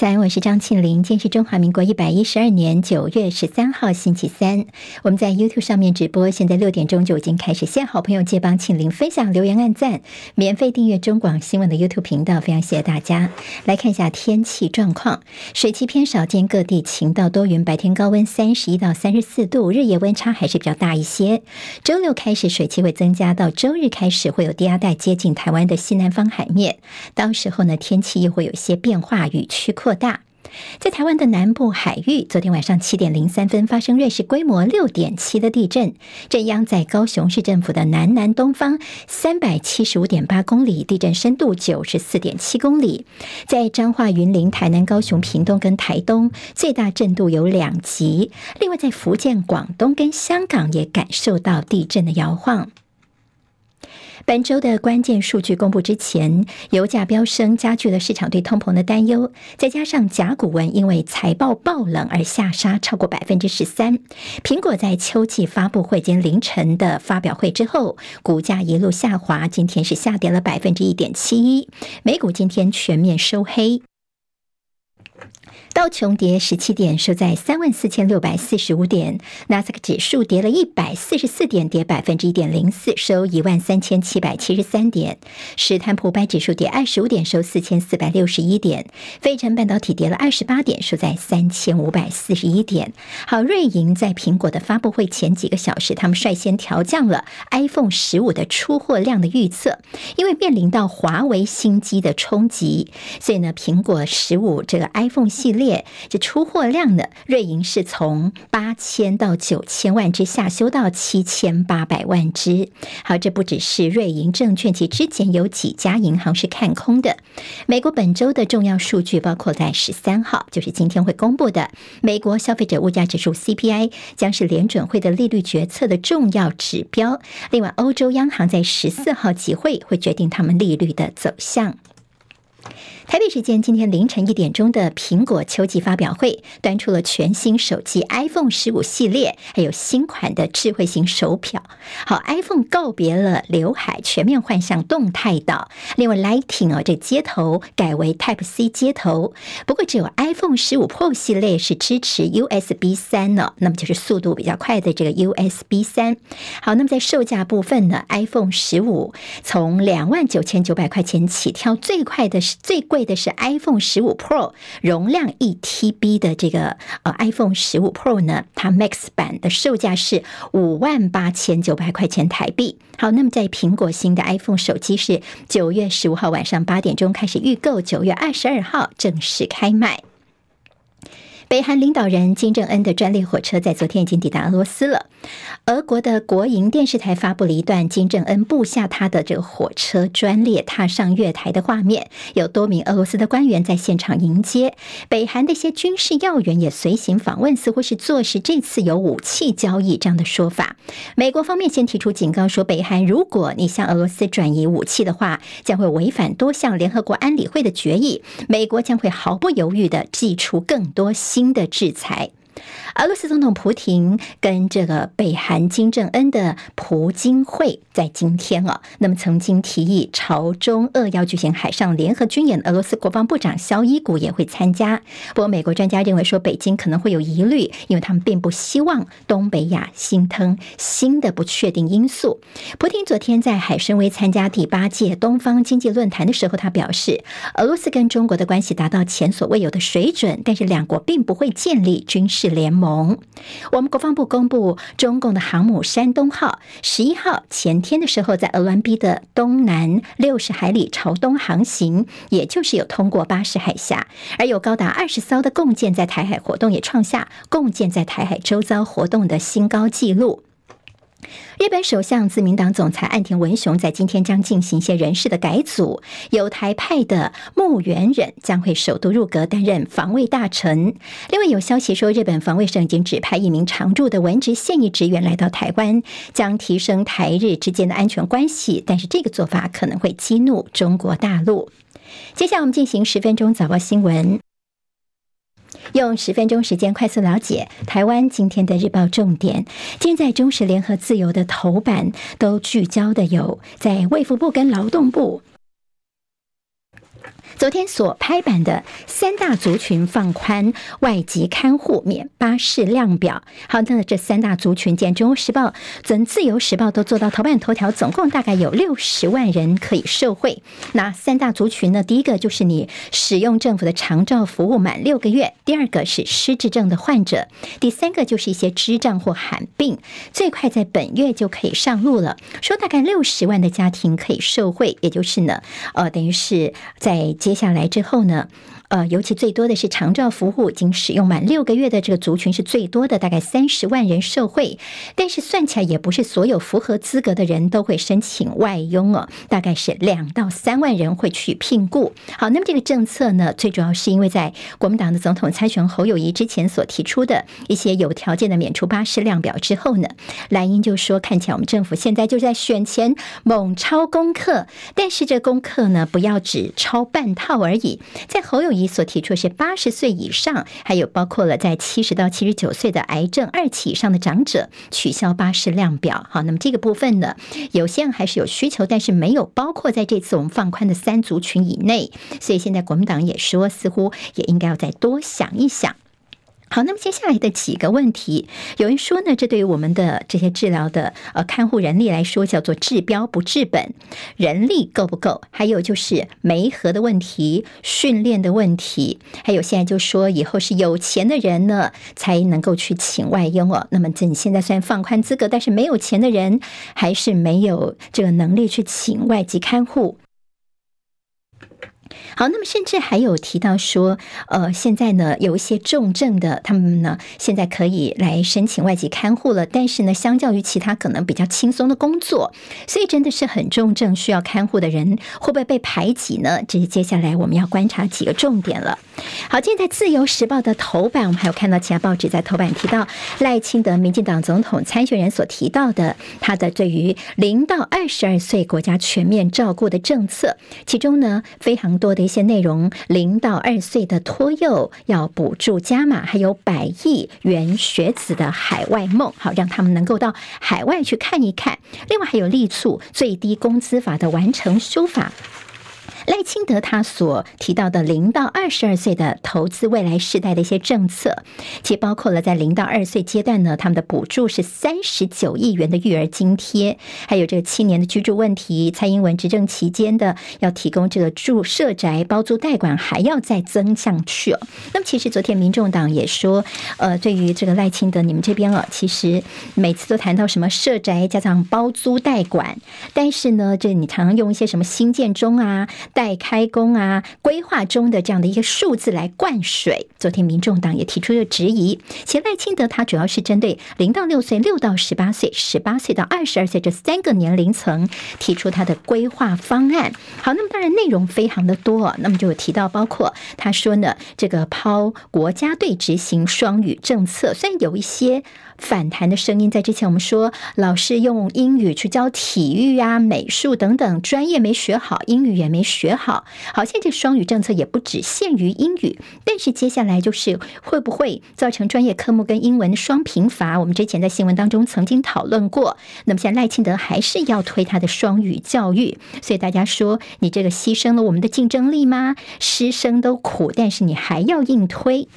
早安，我是张庆玲。今天是中华民国一百一十二年九月十三号，星期三。我们在 YouTube 上面直播，现在六点钟就已经开始。谢好朋友借帮庆玲分享、留言、按赞，免费订阅中广新闻的 YouTube 频道，非常谢谢大家。来看一下天气状况，水汽偏少，见各地晴到多云，白天高温三十一到三十四度，日夜温差还是比较大一些。周六开始水汽会增加，到周日开始会有低压带接近台湾的西南方海面，到时候呢，天气又会有些变化，与区扩。扩大，在台湾的南部海域，昨天晚上七点零三分发生瑞士规模六点七的地震，震央在高雄市政府的南南东方三百七十五点八公里，地震深度九十四点七公里。在彰化、云林、台南、高雄、屏东跟台东，最大震度有两级。另外，在福建、广东跟香港也感受到地震的摇晃。本周的关键数据公布之前，油价飙升加剧了市场对通膨的担忧，再加上甲骨文因为财报爆冷而下杀超过百分之十三。苹果在秋季发布会间凌晨的发表会之后，股价一路下滑，今天是下跌了百分之一点七一，美股今天全面收黑。道琼跌十七点，收在三万四千六百四十五点；纳斯克指数跌了一百四十四点，跌百分之一点零四，收一万三千七百七十三点；史坦普百指数跌二十五点，收四千四百六十一点；费城半导体跌了二十八点，收在三千五百四十一点。好，瑞银在苹果的发布会前几个小时，他们率先调降了 iPhone 十五的出货量的预测，因为面临到华为新机的冲击，所以呢，苹果十五这个 iPhone 系列。这出货量呢，瑞银是从八千到九千万只下修到七千八百万只。好，这不只是瑞银证券，其之前有几家银行是看空的。美国本周的重要数据包括在十三号，就是今天会公布的美国消费者物价指数 CPI，将是联准会的利率决策的重要指标。另外，欧洲央行在十四号集会会决定他们利率的走向。台北时间今天凌晨一点钟的苹果秋季发表会，端出了全新手机 iPhone 十五系列，还有新款的智慧型手表。好，iPhone 告别了刘海，全面换向动态岛。另外，Lighting 哦，这接头改为 Type C 接头。不过，只有 iPhone 十五 Pro 系列是支持 USB 三呢，那么就是速度比较快的这个 USB 三。好，那么在售价部分呢，iPhone 十五从两万九千九百块钱起跳，最快的是最贵。的是 iPhone 十五 Pro 容量一 TB 的这个呃 iPhone 十五 Pro 呢，它 Max 版的售价是五万八千九百块钱台币。好，那么在苹果新的 iPhone 手机是九月十五号晚上八点钟开始预购，九月二十二号正式开卖。北韩领导人金正恩的专列火车在昨天已经抵达俄罗斯了。俄国的国营电视台发布了一段金正恩布下他的这个火车专列踏上月台的画面，有多名俄罗斯的官员在现场迎接。北韩的一些军事要员也随行访问，似乎是坐实这次有武器交易这样的说法。美国方面先提出警告说，北韩如果你向俄罗斯转移武器的话，将会违反多项联合国安理会的决议，美国将会毫不犹豫地祭出更多新。新的制裁。俄罗斯总统普廷跟这个北韩金正恩的普京会在今天啊，那么曾经提议朝中俄要举行海上联合军演，俄罗斯国防部长肖伊古也会参加。不过，美国专家认为说，北京可能会有疑虑，因为他们并不希望东北亚新增新的不确定因素。普廷昨天在海参崴参加第八届东方经济论坛的时候，他表示，俄罗斯跟中国的关系达到前所未有的水准，但是两国并不会建立军事联盟。盟，我们国防部公布，中共的航母山东号十一号前天天的时候，在鹅銮鼻的东南六十海里朝东航行，也就是有通过巴士海峡，而有高达二十艘的共建在台海活动，也创下共建在台海周遭活动的新高纪录。日本首相自民党总裁岸田文雄在今天将进行一些人事的改组，有台派的木原忍将会首度入阁担任防卫大臣。另外有消息说，日本防卫省已经指派一名常驻的文职现役职员来到台湾，将提升台日之间的安全关系。但是这个做法可能会激怒中国大陆。接下来我们进行十分钟早报新闻。用十分钟时间快速了解台湾今天的日报重点。今天在中时联合自由的头版都聚焦的有在卫福部跟劳动部。昨天所拍板的三大族群放宽外籍看护免巴士量表，好，那这三大族群，见《中国时报》、跟《自由时报》都做到头版头条，总共大概有六十万人可以受惠。那三大族群呢？第一个就是你使用政府的长照服务满六个月，第二个是失智症的患者，第三个就是一些智障或罕病，最快在本月就可以上路了。说大概六十万的家庭可以受惠，也就是呢，呃，等于是在。接下来之后呢？呃，尤其最多的是长照服务，已经使用满六个月的这个族群是最多的，大概三十万人受惠。但是算起来也不是所有符合资格的人都会申请外佣哦，大概是两到三万人会去聘雇。好，那么这个政策呢，最主要是因为在国民党的总统参选侯友谊之前所提出的一些有条件的免除巴士量表之后呢，蓝营就说看起来我们政府现在就在选前猛抄功课，但是这功课呢，不要只抄半套而已，在侯友你。所提出是八十岁以上，还有包括了在七十到七十九岁的癌症二期以上的长者取消巴士量表。好，那么这个部分呢，有些人还是有需求，但是没有包括在这次我们放宽的三族群以内。所以现在国民党也说，似乎也应该要再多想一想。好，那么接下来的几个问题，有人说呢，这对于我们的这些治疗的呃看护人力来说，叫做治标不治本，人力够不够？还有就是媒合的问题、训练的问题，还有现在就说以后是有钱的人呢才能够去请外佣哦。那么这你现在虽然放宽资格，但是没有钱的人还是没有这个能力去请外籍看护。好，那么甚至还有提到说，呃，现在呢有一些重症的，他们呢现在可以来申请外籍看护了。但是呢，相较于其他可能比较轻松的工作，所以真的是很重症需要看护的人会不会被排挤呢？这是接下来我们要观察几个重点了。好，今天在《自由时报》的头版，我们还有看到其他报纸在头版提到赖清德，民进党总统参选人所提到的他的对于零到二十二岁国家全面照顾的政策，其中呢非常多的一些内容，零到二岁的托幼要补助加码，还有百亿元学子的海外梦，好让他们能够到海外去看一看。另外还有力促最低工资法的完成修法。赖清德他所提到的零到二十二岁的投资未来世代的一些政策，其包括了在零到二岁阶段呢，他们的补助是三十九亿元的育儿津贴，还有这个七年的居住问题。蔡英文执政期间的要提供这个住社宅包租代管，还要再增上去哦。那么其实昨天民众党也说，呃，对于这个赖清德你们这边啊，其实每次都谈到什么社宅加上包租代管，但是呢，这你常常用一些什么新建中啊。待开工啊，规划中的这样的一个数字来灌水。昨天民众党也提出了质疑。其实赖清德他主要是针对零到六岁、六到十八岁、十八岁到二十二岁这三个年龄层提出他的规划方案。好，那么当然内容非常的多，那么就有提到包括他说呢，这个抛国家队执行双语政策，虽然有一些。反弹的声音，在之前我们说，老师用英语去教体育啊、美术等等专业没学好，英语也没学好。好，现在这双语政策也不只限于英语，但是接下来就是会不会造成专业科目跟英文双贫乏？我们之前在新闻当中曾经讨论过。那么现在赖清德还是要推他的双语教育，所以大家说，你这个牺牲了我们的竞争力吗？师生都苦，但是你还要硬推。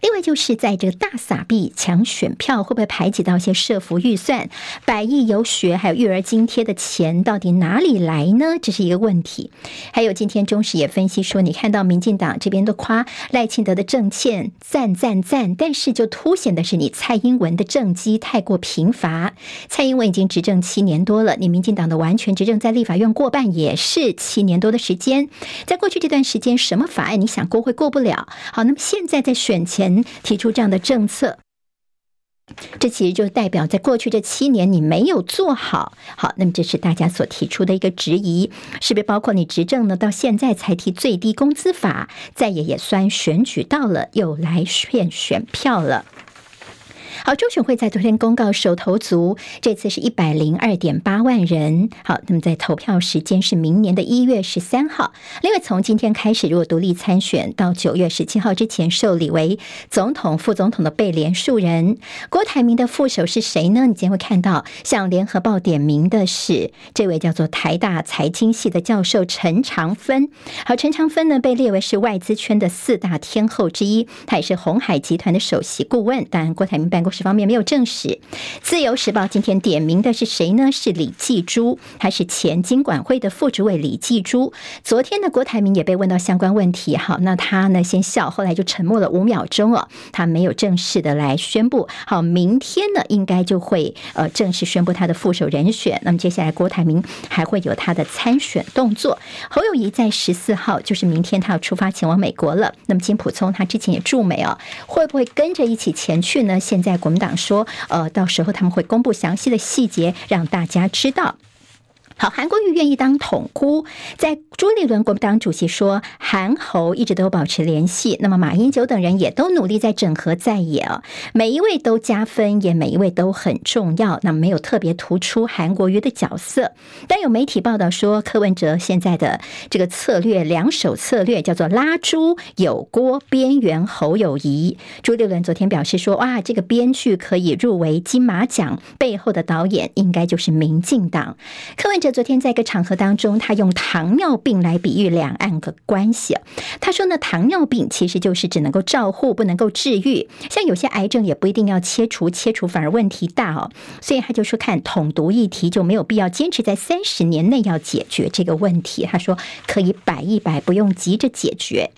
另外就是在这个大撒币抢选票，会不会排挤到一些社福预算？百亿游学还有育儿津贴的钱到底哪里来呢？这是一个问题。还有今天中时也分析说，你看到民进党这边都夸赖清德的政见赞赞赞，但是就凸显的是你蔡英文的政绩太过贫乏。蔡英文已经执政七年多了，你民进党的完全执政在立法院过半也是七年多的时间。在过去这段时间，什么法案你想过会过不了？好，那么现在在选前。提出这样的政策，这其实就代表在过去这七年你没有做好。好，那么这是大家所提出的一个质疑，是不是包括你执政呢？到现在才提最低工资法，再也也算选举到了，又来骗选票了。好，中选会在昨天公告首投族，这次是一百零二点八万人。好，那么在投票时间是明年的一月十三号。另外，从今天开始，如果独立参选到九月十七号之前受理为总统、副总统的被连署人，郭台铭的副手是谁呢？你今天会看到，像联合报点名的是这位叫做台大财经系的教授陈长芬。好，陈长芬呢被列为是外资圈的四大天后之一，他也是鸿海集团的首席顾问。但郭台铭办公室方面没有证实。自由时报今天点名的是谁呢？是李继珠，他是前金管会的副主委李继珠。昨天呢，郭台铭也被问到相关问题，好，那他呢先笑，后来就沉默了五秒钟哦，他没有正式的来宣布。好，明天呢应该就会呃正式宣布他的副手人选。那么接下来郭台铭还会有他的参选动作。侯友谊在十四号，就是明天他要出发前往美国了。那么金溥聪他之前也驻美哦，会不会跟着一起前去呢？现在国民党说，呃，到时候他们会公布详细的细节，让大家知道。好，韩国瑜愿意当统姑，在朱立伦国民党主席说，韩侯一直都保持联系。那么马英九等人也都努力在整合在野哦，每一位都加分，也每一位都很重要。那么没有特别突出韩国瑜的角色，但有媒体报道说，柯文哲现在的这个策略两手策略叫做拉朱有郭边缘侯友宜。朱立伦昨天表示说，哇，这个编剧可以入围金马奖，背后的导演应该就是民进党。柯文哲。昨天在一个场合当中，他用糖尿病来比喻两岸的关系。他说呢，糖尿病其实就是只能够照护，不能够治愈。像有些癌症也不一定要切除，切除反而问题大哦。所以他就说，看统独议题就没有必要坚持在三十年内要解决这个问题。他说可以摆一摆，不用急着解决。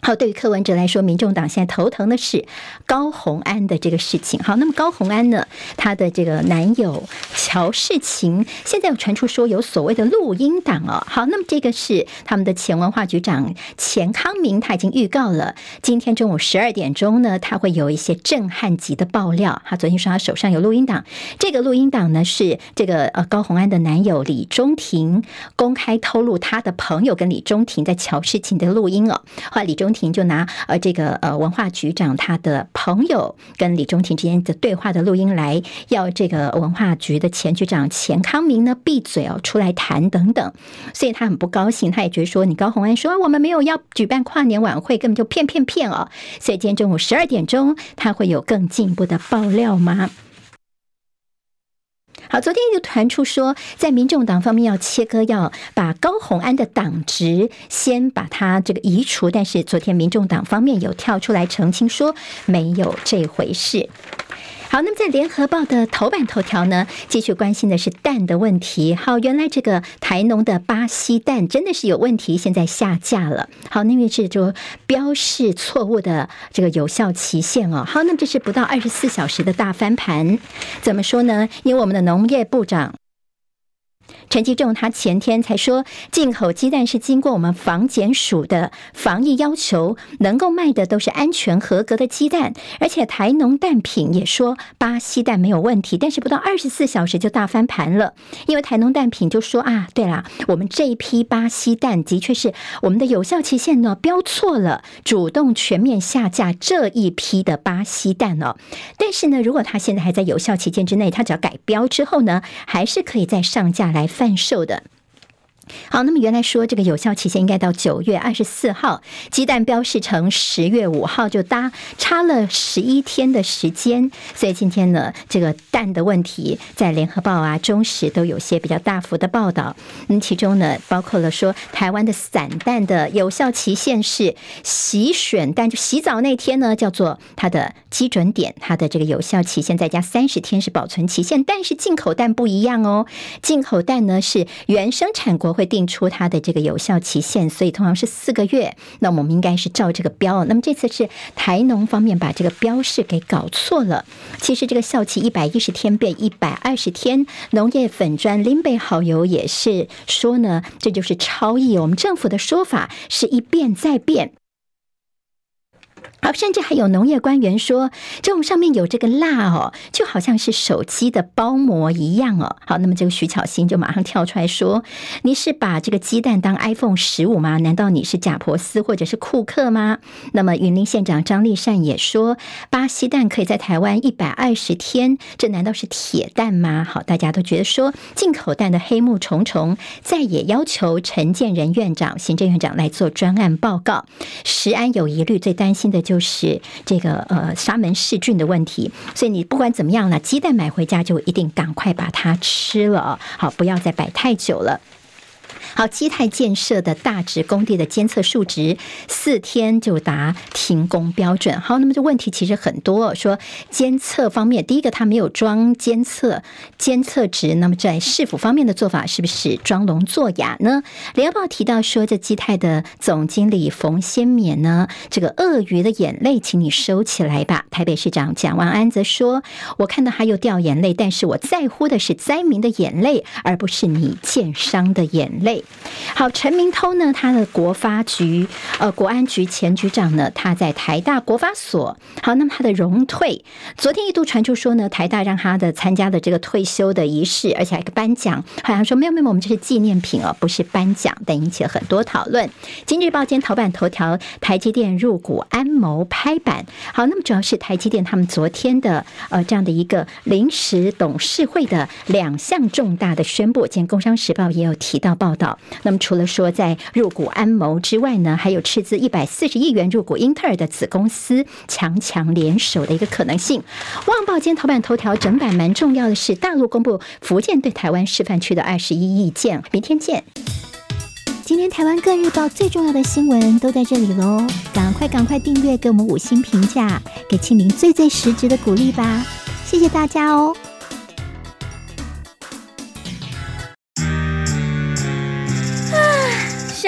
好，对于柯文哲来说，民众党现在头疼的是高虹安的这个事情。好，那么高虹安呢，她的这个男友乔世琴，现在有传出说有所谓的录音档哦。好，那么这个是他们的前文化局长钱康明，他已经预告了，今天中午十二点钟呢，他会有一些震撼级的爆料。他昨天说他手上有录音档，这个录音档呢是这个呃高虹安的男友李中庭公开透露他的朋友跟李中庭在乔世琴的录音哦。后来李中中庭就拿呃这个呃文化局长他的朋友跟李中庭之间的对话的录音来要这个文化局的前局长钱康明呢闭嘴哦，出来谈等等，所以他很不高兴，他也觉得说，你高虹安说我们没有要举办跨年晚会，根本就骗骗骗哦，所以今天中午十二点钟他会有更进一步的爆料吗？好，昨天就传出说，在民众党方面要切割，要把高红安的党职先把他这个移除，但是昨天民众党方面有跳出来澄清说没有这回事。好，那么在联合报的头版头条呢，继续关心的是蛋的问题。好，原来这个台农的巴西蛋真的是有问题，现在下架了。好，那边是就标示错误的这个有效期限哦。好，那么这是不到二十四小时的大翻盘，怎么说呢？因为我们的农业部长。陈吉仲他前天才说，进口鸡蛋是经过我们防检署的防疫要求，能够卖的都是安全合格的鸡蛋，而且台农蛋品也说巴西蛋没有问题，但是不到二十四小时就大翻盘了，因为台农蛋品就说啊，对啦，我们这一批巴西蛋的确是我们的有效期限呢标错了，主动全面下架这一批的巴西蛋哦，但是呢，如果他现在还在有效期间之内，他只要改标之后呢，还是可以再上架来来贩售的。好，那么原来说这个有效期限应该到九月二十四号，鸡蛋标示成十月五号，就搭差了十一天的时间。所以今天呢，这个蛋的问题在联合报啊、中时都有些比较大幅的报道。嗯，其中呢，包括了说台湾的散蛋的有效期限是洗选蛋，就洗澡那天呢，叫做它的基准点，它的这个有效期限再加三十天是保存期限。但是进口蛋不一样哦，进口蛋呢是原生产国。会定出它的这个有效期限，所以通常是四个月。那我们应该是照这个标。那么这次是台农方面把这个标示给搞错了。其实这个效期一百一十天变一百二十天。农业粉砖林北好友也是说呢，这就是超意。我们政府的说法是一变再变。好，甚至还有农业官员说，这种上面有这个蜡哦，就好像是手机的包膜一样哦。好，那么这个徐巧芯就马上跳出来说：“你是把这个鸡蛋当 iPhone 十五吗？难道你是贾伯斯或者是库克吗？”那么云林县长张丽善也说：“巴西蛋可以在台湾一百二十天，这难道是铁蛋吗？”好，大家都觉得说进口蛋的黑幕重重，再也要求陈建仁院长、行政院长来做专案报告。石安有疑虑，最担心的。就就是这个呃沙门氏菌的问题，所以你不管怎么样呢，鸡蛋买回家就一定赶快把它吃了，好，不要再摆太久了。好，基泰建设的大直工地的监测数值四天就达停工标准。好，那么这问题其实很多，说监测方面，第一个它没有装监测监测值，那么在市府方面的做法是不是装聋作哑呢？联合报提到说，这基泰的总经理冯先勉呢，这个鳄鱼的眼泪，请你收起来吧。台北市长蒋万安则说，我看到还有掉眼泪，但是我在乎的是灾民的眼泪，而不是你建商的眼泪。好，陈明通呢？他的国发局呃国安局前局长呢？他在台大国发所。好，那么他的荣退，昨天一度传出说呢，台大让他的参加的这个退休的仪式，而且还有个颁奖，好像说没有没有，我们这是纪念品哦，不是颁奖，但引起了很多讨论。今日报今天头版头条，台积电入股安谋拍板。好，那么主要是台积电他们昨天的呃这样的一个临时董事会的两项重大的宣布，今天工商时报也有提到报道。那么除了说在入股安谋之外呢，还有斥资一百四十亿元入股英特尔的子公司强强联手的一个可能性。旺报今天头版头条整版蛮重要的是，大陆公布福建对台湾示范区的二十一亿件。明天见。今天台湾各日报最重要的新闻都在这里喽，赶快赶快订阅，给我们五星评价，给庆玲最最实质的鼓励吧，谢谢大家哦。